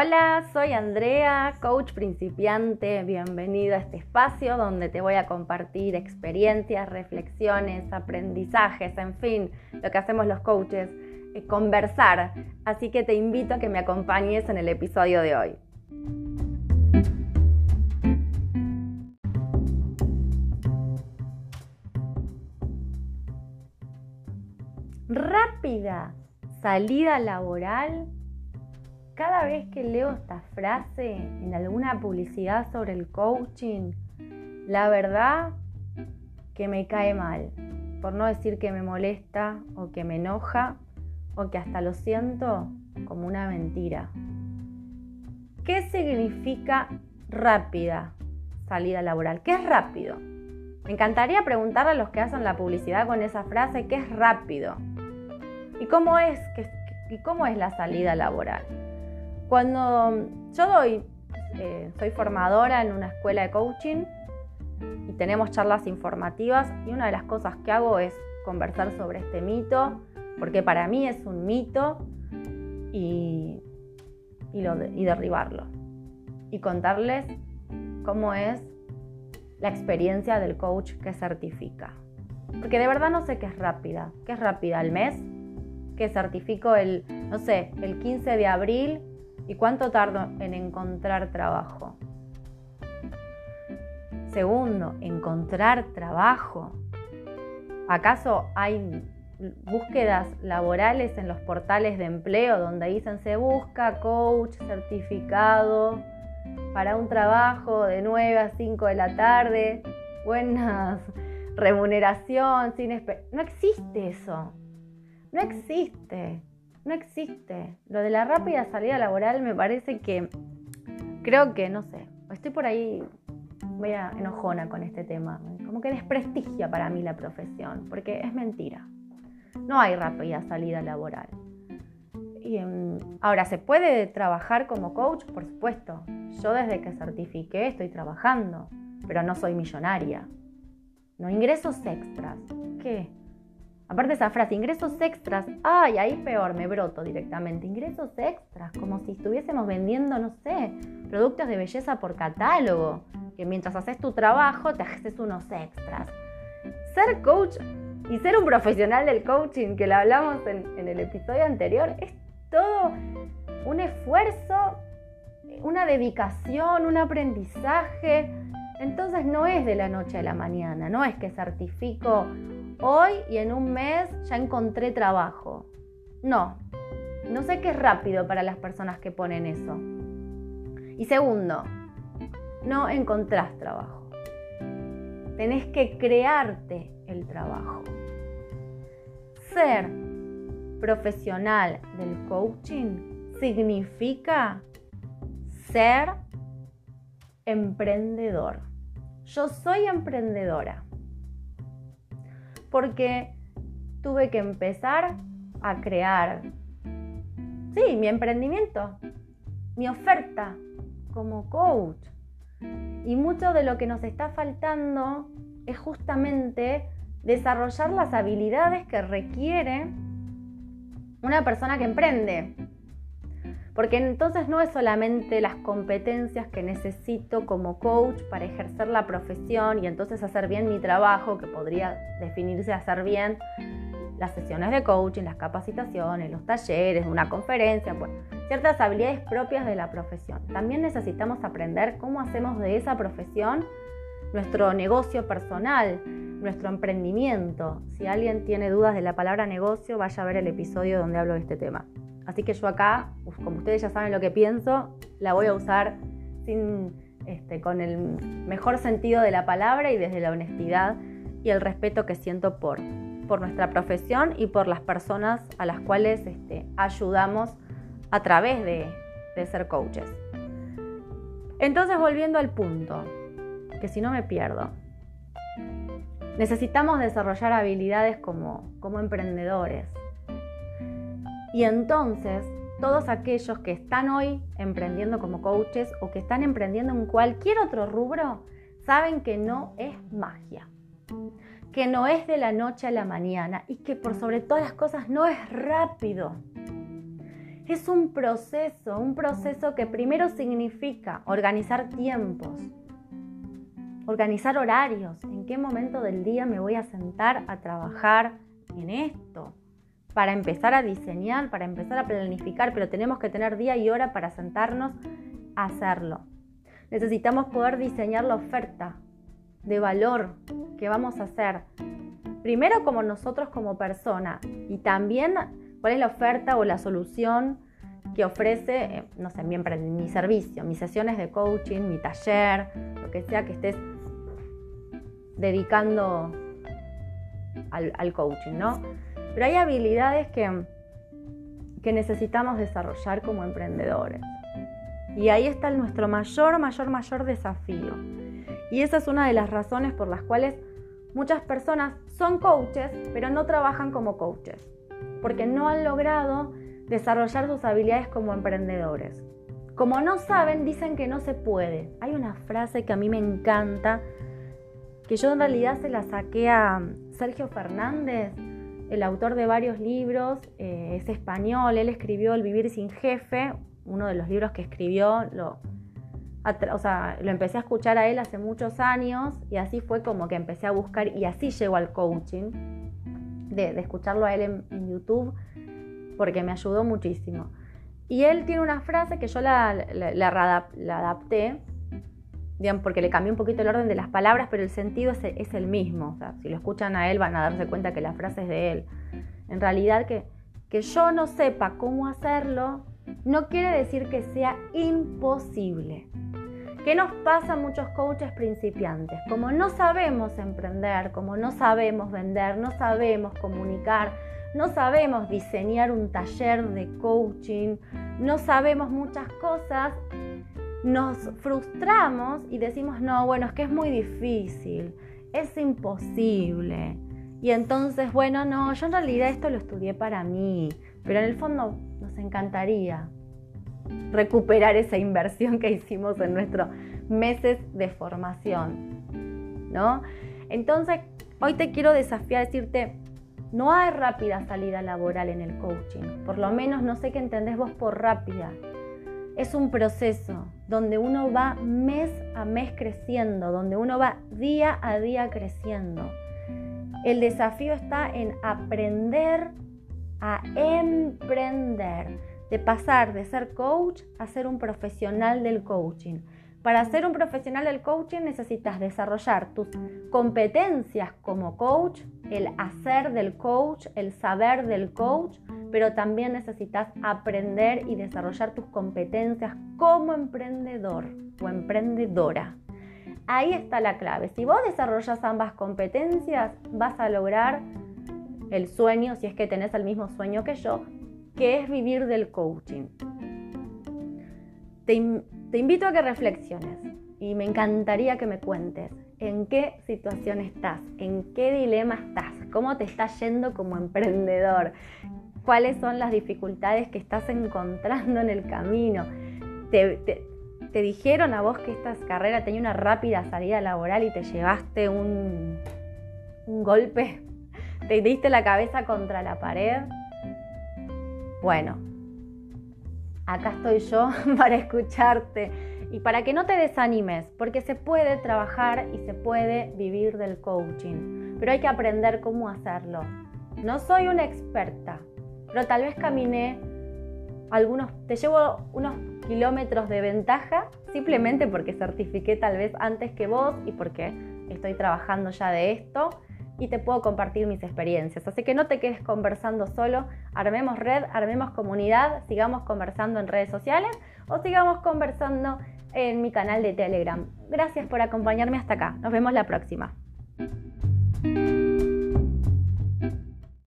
Hola, soy Andrea, coach principiante. Bienvenido a este espacio donde te voy a compartir experiencias, reflexiones, aprendizajes, en fin, lo que hacemos los coaches, eh, conversar. Así que te invito a que me acompañes en el episodio de hoy. Rápida salida laboral cada vez que leo esta frase en alguna publicidad sobre el coaching, la verdad que me cae mal, por no decir que me molesta o que me enoja o que hasta lo siento como una mentira. ¿Qué significa rápida salida laboral? ¿Qué es rápido? Me encantaría preguntarle a los que hacen la publicidad con esa frase, ¿qué es rápido? ¿Y cómo es, y cómo es la salida laboral? Cuando yo doy, eh, soy formadora en una escuela de coaching y tenemos charlas informativas y una de las cosas que hago es conversar sobre este mito, porque para mí es un mito y, y, y derribarlo. Y contarles cómo es la experiencia del coach que certifica. Porque de verdad no sé qué es rápida. ¿Qué es rápida? ¿El mes? Que certifico el, no sé, el 15 de abril ¿Y cuánto tardo en encontrar trabajo? Segundo, encontrar trabajo. ¿Acaso hay búsquedas laborales en los portales de empleo donde dicen se busca coach certificado para un trabajo de 9 a 5 de la tarde, buenas remuneración, sin no existe eso. No existe no existe. Lo de la rápida salida laboral me parece que, creo que, no sé, estoy por ahí, voy a enojona con este tema, como que desprestigia para mí la profesión, porque es mentira. No hay rápida salida laboral. Y, em, ahora, ¿se puede trabajar como coach? Por supuesto. Yo desde que certifiqué estoy trabajando, pero no soy millonaria. No ingresos extras. ¿Qué? Aparte esa frase, ingresos extras, ay, ahí peor, me broto directamente. Ingresos extras, como si estuviésemos vendiendo, no sé, productos de belleza por catálogo, que mientras haces tu trabajo te haces unos extras. Ser coach y ser un profesional del coaching, que lo hablamos en, en el episodio anterior, es todo un esfuerzo, una dedicación, un aprendizaje. Entonces no es de la noche a la mañana, no es que certifico hoy y en un mes ya encontré trabajo. No, no sé qué es rápido para las personas que ponen eso. Y segundo, no encontrás trabajo. Tenés que crearte el trabajo. Ser profesional del coaching significa ser emprendedor. Yo soy emprendedora porque tuve que empezar a crear, sí, mi emprendimiento, mi oferta como coach. Y mucho de lo que nos está faltando es justamente desarrollar las habilidades que requiere una persona que emprende. Porque entonces no es solamente las competencias que necesito como coach para ejercer la profesión y entonces hacer bien mi trabajo, que podría definirse hacer bien las sesiones de coaching, las capacitaciones, los talleres, una conferencia, pues, ciertas habilidades propias de la profesión. También necesitamos aprender cómo hacemos de esa profesión nuestro negocio personal, nuestro emprendimiento. Si alguien tiene dudas de la palabra negocio, vaya a ver el episodio donde hablo de este tema. Así que yo acá, como ustedes ya saben lo que pienso, la voy a usar este, con el mejor sentido de la palabra y desde la honestidad y el respeto que siento por, nuestra profesión y por las personas a las cuales este, ayudamos a través de, ser coaches. Entonces, volviendo al punto, que si no me pierdo, necesitamos desarrollar habilidades como emprendedores, y entonces, todos aquellos que están hoy emprendiendo como coaches o que están emprendiendo en cualquier otro rubro, saben que no es magia, que no es de la noche a la mañana y que por sobre todas las cosas no es rápido. Es un proceso, un proceso que primero significa organizar tiempos, organizar horarios, en qué momento del día me voy a sentar a trabajar en esto, para empezar a diseñar, para empezar a planificar, pero tenemos que tener día y hora para sentarnos a hacerlo. Necesitamos poder diseñar la oferta de valor que vamos a hacer. Primero como nosotros como persona y también cuál es la oferta o la solución que ofrece, eh, no sé, mi, mi servicio, mis sesiones de coaching, mi taller, lo que sea que estés dedicando al, coaching, ¿no? Pero hay habilidades que, que necesitamos desarrollar como emprendedores. Y ahí está nuestro mayor, mayor, mayor desafío. Y esa es una de las razones por las cuales muchas personas son coaches, pero no trabajan como coaches, porque no han logrado desarrollar sus habilidades como emprendedores. Como no saben, dicen que no se puede. Hay una frase que a mí me encanta, que yo en realidad se la saqué a Sergio Fernández, el autor de varios libros, eh, es español, él escribió El vivir sin jefe, uno de los libros que escribió, lo, o sea, lo empecé a escuchar a él hace muchos años y así fue como que empecé a buscar y así llegó al coaching, de, escucharlo a él en, YouTube, porque me ayudó muchísimo. Y él tiene una frase que yo la, adapté, porque le cambié un poquito el orden de las palabras, pero el sentido es, el mismo. Si lo escuchan a él van a darse cuenta que la frase es de él. En realidad que, que yo no sepa cómo hacerlo no quiere decir que sea imposible. ¿Qué nos pasa a muchos coaches principiantes? Como no sabemos emprender, como no sabemos vender, no sabemos comunicar, no sabemos diseñar un taller de coaching, no sabemos muchas cosas, nos frustramos y decimos, no, bueno, es que es muy difícil, es imposible. Y entonces, bueno, no, yo en realidad esto lo estudié para mí, pero en el fondo nos encantaría recuperar esa inversión que hicimos en nuestros meses de formación, ¿no? Entonces, hoy te quiero desafiar decirte, no hay rápida salida laboral en el coaching, por lo menos no sé qué entendés vos por rápida. Es un proceso donde uno va mes a mes creciendo, donde uno va día a día creciendo. El desafío está en aprender a emprender, de pasar de ser coach a ser un profesional del coaching. Para ser un profesional del coaching necesitas desarrollar tus competencias como coach, el hacer del coach, el saber del coach, pero también necesitas aprender y desarrollar tus competencias como emprendedor o emprendedora. Ahí está la clave. Si vos desarrollas ambas competencias, vas a lograr el sueño, si es que tenés el mismo sueño que yo, que es vivir del coaching. Te, invito a que reflexiones y me encantaría que me cuentes en qué situación estás, en qué dilema estás, cómo te está yendo como emprendedor, cuáles son las dificultades que estás encontrando en el camino. Te, dijeron a vos que esta carrera tenía una rápida salida laboral y te llevaste un golpe ¿Te diste la cabeza contra la pared? Bueno, acá estoy yo para escucharte y para que no te desanimes, porque se puede trabajar y se puede vivir del coaching, pero hay que aprender cómo hacerlo. No soy una experta, pero tal vez caminé algunos, te llevo unos kilómetros de ventaja simplemente porque certifiqué tal vez antes que vos y porque estoy trabajando ya de esto y te puedo compartir mis experiencias. Así que no te quedes conversando solo, armemos red, armemos comunidad, sigamos conversando en redes sociales o sigamos conversando en mi canal de Telegram. Gracias por acompañarme hasta acá. Nos vemos la próxima.